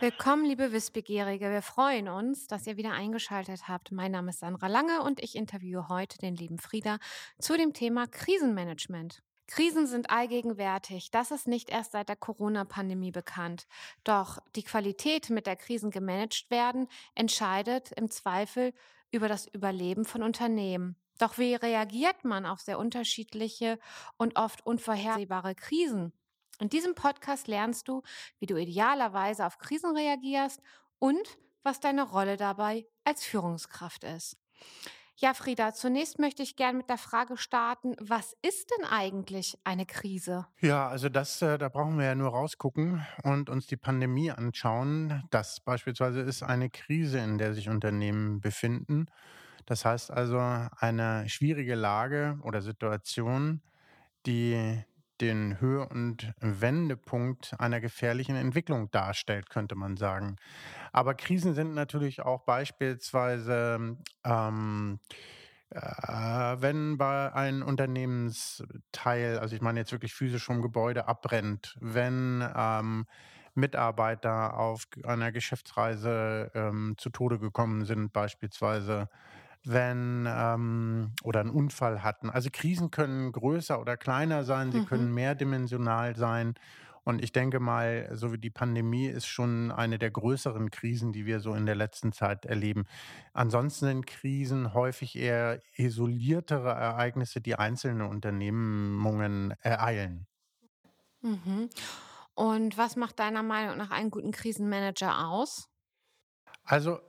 Willkommen, liebe Wissbegierige. Wir freuen uns, dass ihr wieder eingeschaltet habt. Mein Name ist Sandra Lange und ich interviewe heute den lieben Frieda zu dem Thema Krisenmanagement. Krisen sind allgegenwärtig. Das ist nicht erst seit der Corona-Pandemie bekannt. Doch die Qualität, mit der Krisen gemanagt werden, entscheidet im Zweifel über das Überleben von Unternehmen. Doch wie reagiert man auf sehr unterschiedliche und oft unvorhersehbare Krisen? In diesem Podcast lernst du, wie du idealerweise auf Krisen reagierst und was deine Rolle dabei als Führungskraft ist. Ja, Frieda, zunächst möchte ich gerne mit der Frage starten, was ist denn eigentlich eine Krise? Ja, also das, äh, da brauchen wir ja nur rausgucken und uns die Pandemie anschauen. Das beispielsweise ist eine Krise, in der sich Unternehmen befinden. Das heißt also eine schwierige Lage oder Situation, die den Höhe- und Wendepunkt einer gefährlichen Entwicklung darstellt, könnte man sagen. Aber Krisen sind natürlich auch beispielsweise, ähm, äh, wenn bei einem Unternehmensteil, also ich meine jetzt wirklich physisch vom Gebäude abbrennt, wenn ähm, Mitarbeiter auf einer Geschäftsreise ähm, zu Tode gekommen sind, beispielsweise, wenn ähm, oder einen Unfall hatten. Also Krisen können größer oder kleiner sein, sie mhm. können mehrdimensional sein. Und ich denke mal, so wie die Pandemie ist schon eine der größeren Krisen, die wir so in der letzten Zeit erleben. Ansonsten sind Krisen häufig eher isoliertere Ereignisse, die einzelne Unternehmungen ereilen. Mhm. Und was macht deiner Meinung nach einen guten Krisenmanager aus? Also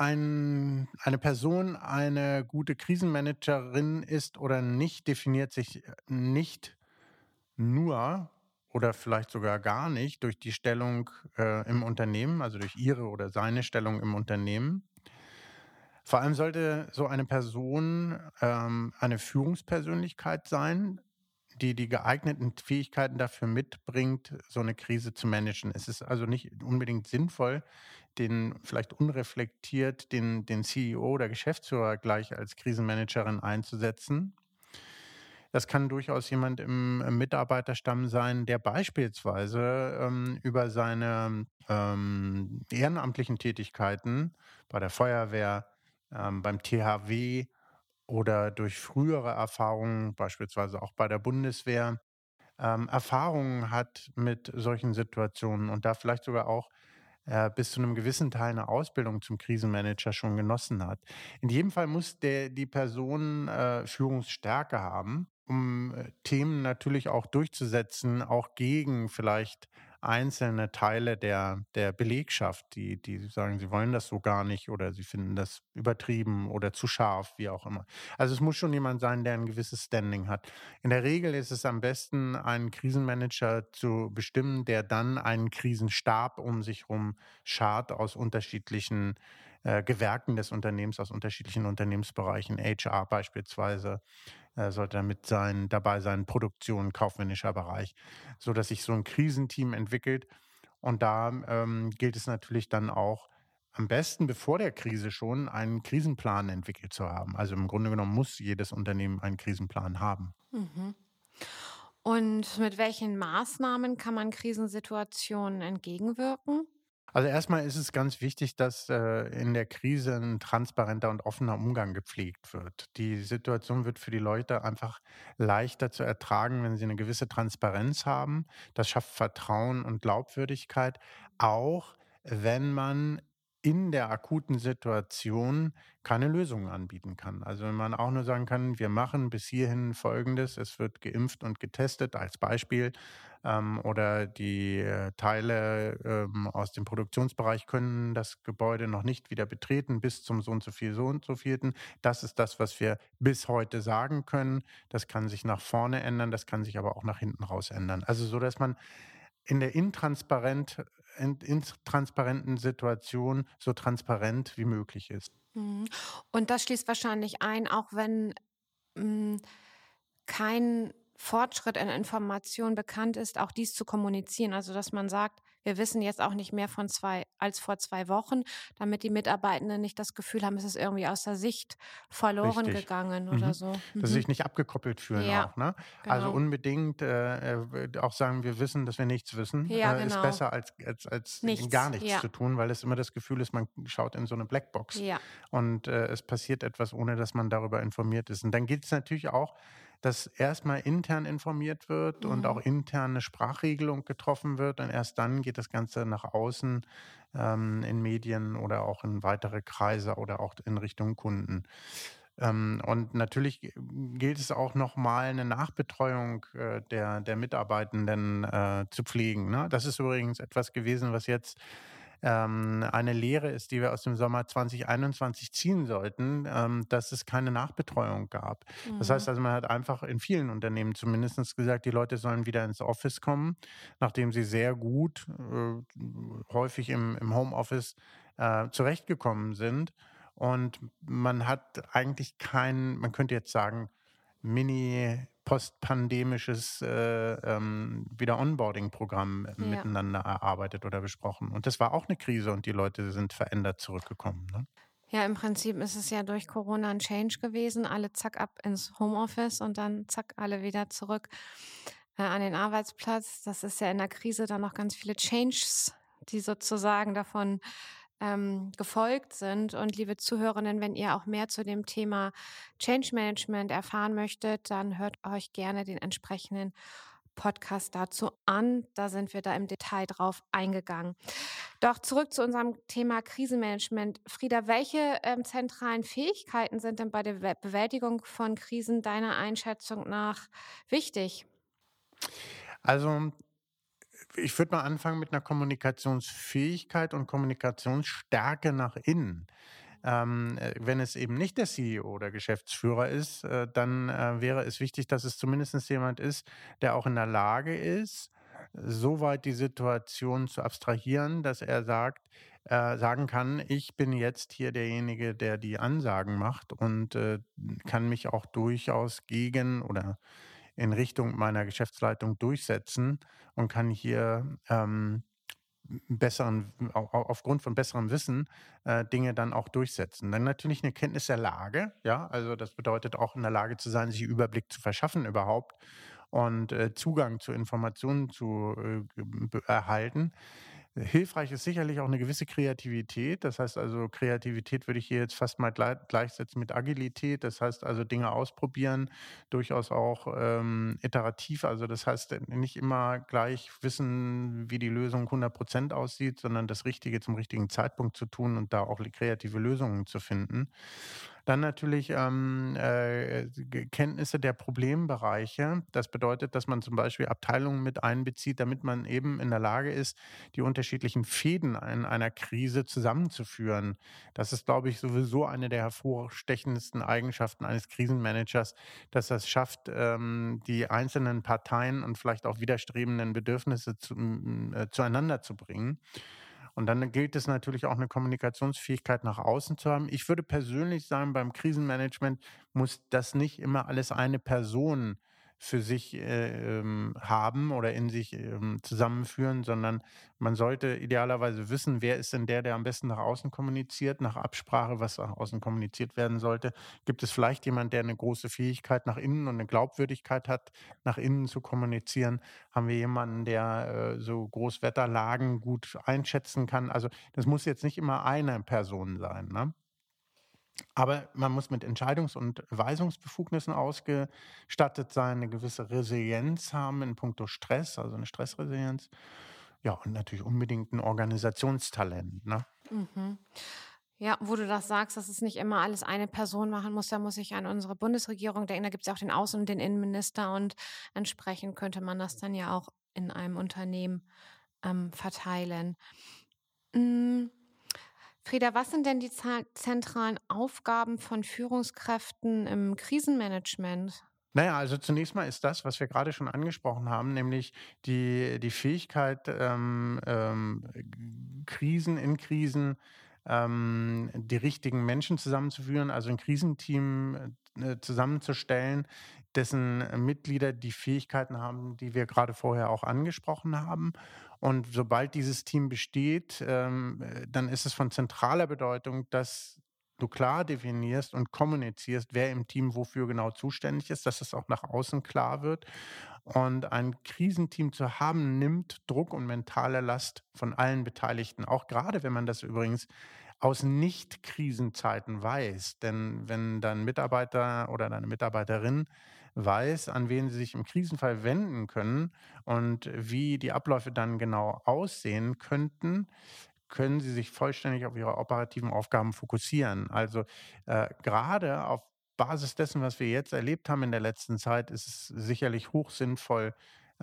ein, eine Person eine gute Krisenmanagerin ist oder nicht, definiert sich nicht nur oder vielleicht sogar gar nicht durch die Stellung äh, im Unternehmen, also durch ihre oder seine Stellung im Unternehmen. Vor allem sollte so eine Person ähm, eine Führungspersönlichkeit sein, die die geeigneten Fähigkeiten dafür mitbringt, so eine Krise zu managen. Es ist also nicht unbedingt sinnvoll, den vielleicht unreflektiert den, den CEO oder Geschäftsführer gleich als Krisenmanagerin einzusetzen. Das kann durchaus jemand im Mitarbeiterstamm sein, der beispielsweise ähm, über seine ähm, ehrenamtlichen Tätigkeiten bei der Feuerwehr, ähm, beim THW oder durch frühere Erfahrungen, beispielsweise auch bei der Bundeswehr, ähm, Erfahrungen hat mit solchen Situationen und da vielleicht sogar auch äh, bis zu einem gewissen Teil eine Ausbildung zum Krisenmanager schon genossen hat. In jedem Fall muss der, die Person äh, Führungsstärke haben, um äh, Themen natürlich auch durchzusetzen, auch gegen vielleicht einzelne Teile der, der Belegschaft, die, die sagen, sie wollen das so gar nicht oder sie finden das übertrieben oder zu scharf, wie auch immer. Also es muss schon jemand sein, der ein gewisses Standing hat. In der Regel ist es am besten, einen Krisenmanager zu bestimmen, der dann einen Krisenstab um sich herum schart aus unterschiedlichen äh, Gewerken des Unternehmens, aus unterschiedlichen Unternehmensbereichen, HR beispielsweise, äh, sollte damit sein, dabei sein, Produktion, kaufmännischer Bereich, so dass sich so ein Krisenteam entwickelt. Und da ähm, gilt es natürlich dann auch, am besten bevor der Krise schon einen Krisenplan entwickelt zu haben. Also im Grunde genommen muss jedes Unternehmen einen Krisenplan haben. Mhm. Und mit welchen Maßnahmen kann man Krisensituationen entgegenwirken? Also erstmal ist es ganz wichtig, dass äh, in der Krise ein transparenter und offener Umgang gepflegt wird. Die Situation wird für die Leute einfach leichter zu ertragen, wenn sie eine gewisse Transparenz haben. Das schafft Vertrauen und Glaubwürdigkeit, auch wenn man in der akuten Situation keine Lösungen anbieten kann. Also wenn man auch nur sagen kann, wir machen bis hierhin Folgendes, es wird geimpft und getestet als Beispiel ähm, oder die äh, Teile ähm, aus dem Produktionsbereich können das Gebäude noch nicht wieder betreten bis zum so und so viel, so und so vierten. Das ist das, was wir bis heute sagen können. Das kann sich nach vorne ändern, das kann sich aber auch nach hinten raus ändern. Also so, dass man in der intransparent, in, intransparenten Situation so transparent wie möglich ist. Mhm. Und das schließt wahrscheinlich ein, auch wenn mh, hm, kein Fortschritt in Information bekannt ist, auch dies zu kommunizieren. Also dass man sagt, wir wissen jetzt auch nicht mehr von zwei als vor zwei Wochen, damit die Mitarbeitenden nicht das Gefühl haben, es ist irgendwie aus der Sicht verloren Richtig. gegangen Mhm. oder so. Dass sie Mhm. sich nicht abgekoppelt fühlen Ja, auch, ne? Also genau. unbedingt äh, äh, auch sagen, wir wissen, dass wir nichts wissen, Ja, äh, ist genau. besser als, als, als Nichts, gar nichts ja. zu tun, weil es immer das Gefühl ist, man schaut in so eine Blackbox und äh, es passiert etwas, ohne dass man darüber informiert ist. Und dann geht es natürlich auch, dass erstmal intern informiert wird und Mhm. auch intern eine Sprachregelung getroffen wird und erst dann geht das Ganze nach außen ähm, in Medien oder auch in weitere Kreise oder auch in Richtung Kunden. Ähm, und natürlich gilt es auch nochmal eine Nachbetreuung äh, der, der Mitarbeitenden äh, zu pflegen. Ne? Das ist übrigens etwas gewesen, was jetzt ähm, eine Lehre ist, die wir aus dem Sommer 2021 ziehen sollten, ähm, dass es keine Nachbetreuung gab. Das Mhm. heißt also, man hat einfach in vielen Unternehmen zumindest gesagt, die Leute sollen wieder ins Office kommen, nachdem sie sehr gut, äh, häufig im, im Homeoffice äh, zurechtgekommen sind. Und man hat eigentlich kein, man könnte jetzt sagen, mini postpandemisches äh, ähm, Wieder-Onboarding-Programm äh, Ja. miteinander erarbeitet oder besprochen. Und das war auch eine Krise und die Leute sind verändert zurückgekommen. Ne? Ja, im Prinzip ist es ja durch Corona ein Change gewesen. Alle zack ab ins Homeoffice und dann zack alle wieder zurück äh, an den Arbeitsplatz. Das ist ja in der Krise dann noch ganz viele Changes, die sozusagen davon ähm, gefolgt sind. Und liebe Zuhörerinnen, wenn ihr auch mehr zu dem Thema Change Management erfahren möchtet, dann hört euch gerne den entsprechenden Podcast dazu an. Da sind wir da im Detail drauf eingegangen. Doch zurück zu unserem Thema Krisenmanagement. Frieda, welche ähm, zentralen Fähigkeiten sind denn bei der Be- Bewältigung von Krisen deiner Einschätzung nach wichtig? Also ich würde mal anfangen mit einer Kommunikationsfähigkeit und Kommunikationsstärke nach innen. Ähm, äh, wenn es eben nicht der CEO oder Geschäftsführer ist, äh, dann äh, wäre es wichtig, dass es zumindest jemand ist, der auch in der Lage ist, so weit die Situation zu abstrahieren, dass er sagt, äh, sagen kann, ich bin jetzt hier derjenige, der die Ansagen macht und äh, kann mich auch durchaus gegen oder in Richtung meiner Geschäftsleitung durchsetzen und kann hier ähm, besseren, au- au- aufgrund von besserem Wissen äh, Dinge dann auch durchsetzen. Dann natürlich eine Kenntnis der Lage, ja, also das bedeutet auch in der Lage zu sein, sich Überblick zu verschaffen überhaupt und äh, Zugang zu Informationen zu äh, erhalten. Hilfreich ist sicherlich auch eine gewisse Kreativität. Das heißt also, Kreativität würde ich hier jetzt fast mal glei- gleichsetzen mit Agilität. Das heißt also, Dinge ausprobieren, durchaus auch ähm, iterativ. Also das heißt, äh, nicht immer gleich wissen, wie die Lösung 100 Prozent aussieht, sondern das Richtige zum richtigen Zeitpunkt zu tun und da auch kreative Lösungen zu finden. Dann natürlich ähm, äh, Kenntnisse der Problembereiche. Das bedeutet, dass man zum Beispiel Abteilungen mit einbezieht, damit man eben in der Lage ist, die unterschiedlichen Fäden in einer Krise zusammenzuführen. Das ist, glaube ich, sowieso eine der hervorstechendsten Eigenschaften eines Krisenmanagers, dass es schafft, ähm, die einzelnen Parteien und vielleicht auch widerstrebenden Bedürfnisse zu, äh, zueinander zu bringen. Und dann gilt es natürlich auch eine Kommunikationsfähigkeit nach außen zu haben. Ich würde persönlich sagen, beim Krisenmanagement muss das nicht immer alles eine Person für sich äh, ähm, haben oder in sich ähm, zusammenführen, sondern man sollte idealerweise wissen, wer ist denn der, der am besten nach außen kommuniziert, nach Absprache, was nach außen kommuniziert werden sollte. Gibt es vielleicht jemand, der eine große Fähigkeit nach innen und eine Glaubwürdigkeit hat, nach innen zu kommunizieren? Haben wir jemanden, der äh, so Großwetterlagen gut einschätzen kann? Also das muss jetzt nicht immer eine Person sein. Ne? Aber man muss mit Entscheidungs- und Weisungsbefugnissen ausgestattet sein, eine gewisse Resilienz haben in puncto Stress, also eine Stressresilienz. Ja, und natürlich unbedingt ein Organisationstalent. Ne? Mhm. Ja, wo du das sagst, dass es nicht immer alles eine Person machen muss, da muss ich an unsere Bundesregierung denken. Da gibt es ja auch den Außen- und den Innenminister und entsprechend könnte man das dann ja auch in einem Unternehmen ähm, verteilen. Mm, Frieda, was sind denn die zentralen Aufgaben von Führungskräften im Krisenmanagement? Naja, also zunächst mal ist das, was wir gerade schon angesprochen haben, nämlich die, die Fähigkeit, ähm, ähm, Krisen in Krisen ähm, die richtigen Menschen zusammenzuführen, also ein Krisenteam äh, zusammenzustellen, dessen Mitglieder die Fähigkeiten haben, die wir gerade vorher auch angesprochen haben. Und sobald dieses Team besteht, ähm, dann ist es von zentraler Bedeutung, dass du klar definierst und kommunizierst, wer im Team wofür genau zuständig ist, dass es auch nach außen klar wird. Und ein Krisenteam zu haben, nimmt Druck und mentale Last von allen Beteiligten. Auch gerade, wenn man das übrigens aus Nicht-Krisenzeiten weiß. Denn wenn dein Mitarbeiter oder deine Mitarbeiterin weiß, an wen sie sich im Krisenfall wenden können und wie die Abläufe dann genau aussehen könnten, können sie sich vollständig auf ihre operativen Aufgaben fokussieren. Also äh, gerade auf Basis dessen, was wir jetzt erlebt haben in der letzten Zeit, ist es sicherlich hoch sinnvoll,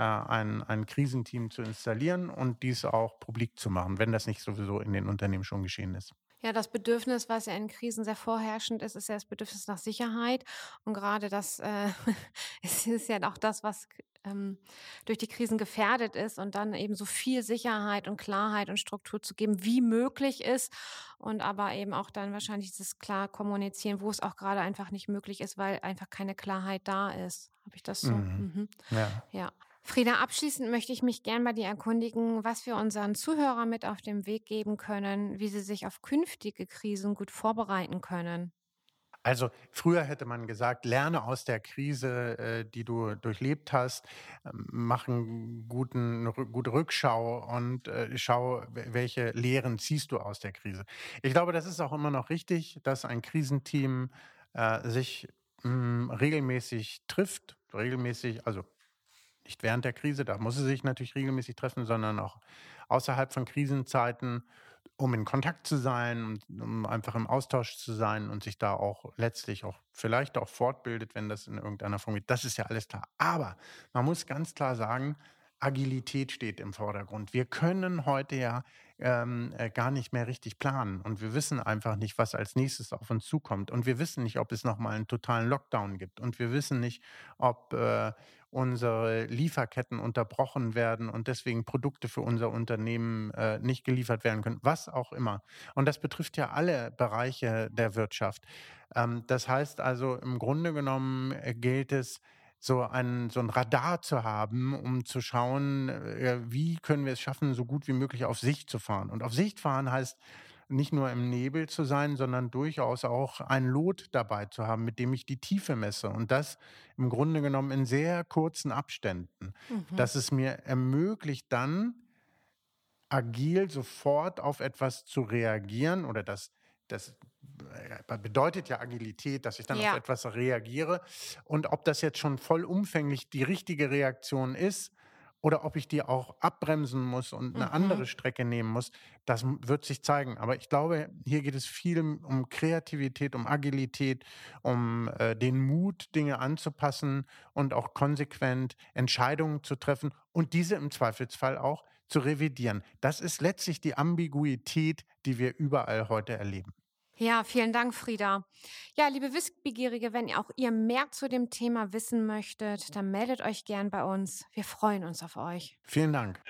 ein, ein Krisenteam zu installieren und dies auch publik zu machen, wenn das nicht sowieso in den Unternehmen schon geschehen ist. Ja, das Bedürfnis, was ja in Krisen sehr vorherrschend ist, ist ja das Bedürfnis nach Sicherheit. Und gerade das äh, ist ja auch das, was ähm, durch die Krisen gefährdet ist und dann eben so viel Sicherheit und Klarheit und Struktur zu geben, wie möglich ist. Und aber eben auch dann wahrscheinlich dieses klar kommunizieren, wo es auch gerade einfach nicht möglich ist, weil einfach keine Klarheit da ist. Habe ich das so? Mhm. Mhm. Ja. ja. Frieda, abschließend möchte ich mich gern bei dir erkundigen, was wir unseren Zuhörern mit auf den Weg geben können, wie sie sich auf künftige Krisen gut vorbereiten können. Also früher hätte man gesagt, lerne aus der Krise, äh, die du durchlebt hast, ähm, mach einen guten, eine gute Rückschau und äh, schau, welche Lehren ziehst du aus der Krise. Ich glaube, das ist auch immer noch richtig, dass ein Krisenteam äh, sich hm, regelmäßig trifft, regelmäßig, also nicht während der Krise, da muss sie sich natürlich regelmäßig treffen, sondern auch außerhalb von Krisenzeiten, um in Kontakt zu sein, um einfach im Austausch zu sein und sich da auch letztlich auch vielleicht auch fortbildet, wenn das in irgendeiner Form geht. Das ist ja alles klar. Aber man muss ganz klar sagen, Agilität steht im Vordergrund. Wir können heute ja ähm, äh, gar nicht mehr richtig planen und wir wissen einfach nicht, was als nächstes auf uns zukommt. Und wir wissen nicht, ob es nochmal einen totalen Lockdown gibt. Und wir wissen nicht, ob äh, unsere Lieferketten unterbrochen werden und deswegen Produkte für unser Unternehmen äh, nicht geliefert werden können, was auch immer. Und das betrifft ja alle Bereiche der Wirtschaft. Ähm, das heißt also, im Grunde genommen äh, gilt es, so ein, so ein Radar zu haben, um zu schauen, äh, wie können wir es schaffen, so gut wie möglich auf Sicht zu fahren. Und auf Sicht fahren heißt nicht nur im Nebel zu sein, sondern durchaus auch ein Lot dabei zu haben, mit dem ich die Tiefe messe. Und das im Grunde genommen in sehr kurzen Abständen. Mhm. Dass es mir ermöglicht, dann agil sofort auf etwas zu reagieren oder das, das äh, bedeutet ja Agilität, dass ich dann ja. auf etwas reagiere. Und ob das jetzt schon vollumfänglich die richtige Reaktion ist oder ob ich die auch abbremsen muss und eine mhm. andere Strecke nehmen muss, das wird sich zeigen. Aber ich glaube, hier geht es viel um Kreativität, um Agilität, um äh, den Mut, Dinge anzupassen und auch konsequent Entscheidungen zu treffen und diese im Zweifelsfall auch zu revidieren. Das ist letztlich die Ambiguität, die wir überall heute erleben. Ja, vielen Dank, Frieda. Ja, liebe Wissbegierige, wenn auch ihr mehr zu dem Thema wissen möchtet, dann meldet euch gern bei uns. Wir freuen uns auf euch. Vielen Dank.